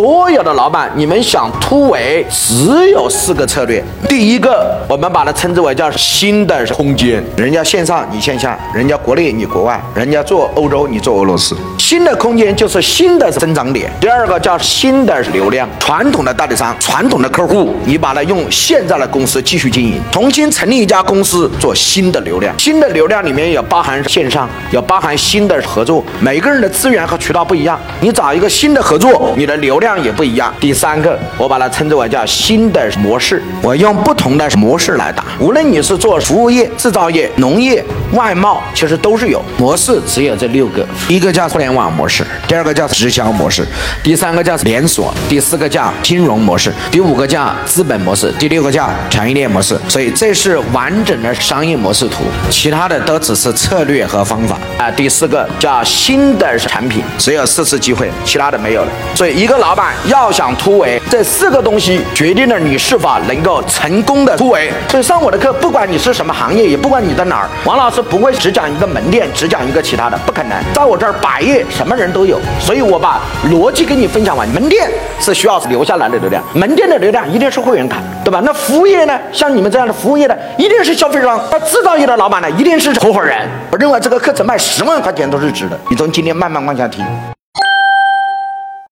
所有的老板，你们想突围，只有四个策略。第一个，我们把它称之为叫新的空间，人家线上你线下，人家国内你国外，人家做欧洲你做俄罗斯，新的空间就是新的增长点。第二个叫新的流量，传统的代理商、传统的客户，你把它用现在的公司继续经营，重新成立一家公司做新的流量。新的流量里面也包含线上，也包含新的合作，每个人的资源和渠道不一样，你找一个新的合作，你的流量也不一样。第三个，我把它称之为叫新的模式，我用不同的模式来打。无论你是做服务业、制造业、农业、外贸，其实都是有模式，只有这六个。一个叫互联网模式，第二个叫直销模式，第三个叫连锁，第四个叫金融模式，第五个叫资本模式，第六个叫产业链模式。所以这是完整的商业模式图，其他的都只是策略和方法啊。第四个叫新的产品，只有四次机会，其他的没有了。所以一个老板板要想突围，这四个东西决定了你是否能够成功的突围。所以上我的课，不管你是什么行业，也不管你在哪儿，王老师不会只讲一个门店，只讲一个其他的，不可能。在我这儿，百业什么人都有，所以我把逻辑跟你分享完。门店是需要留下来的流量，门店的流量一定是会员卡，对吧？那服务业呢？像你们这样的服务业的，一定是消费商；那制造业的老板呢，一定是合伙人。我认为这个课程卖十万块钱都是值的。你从今天慢慢往下听。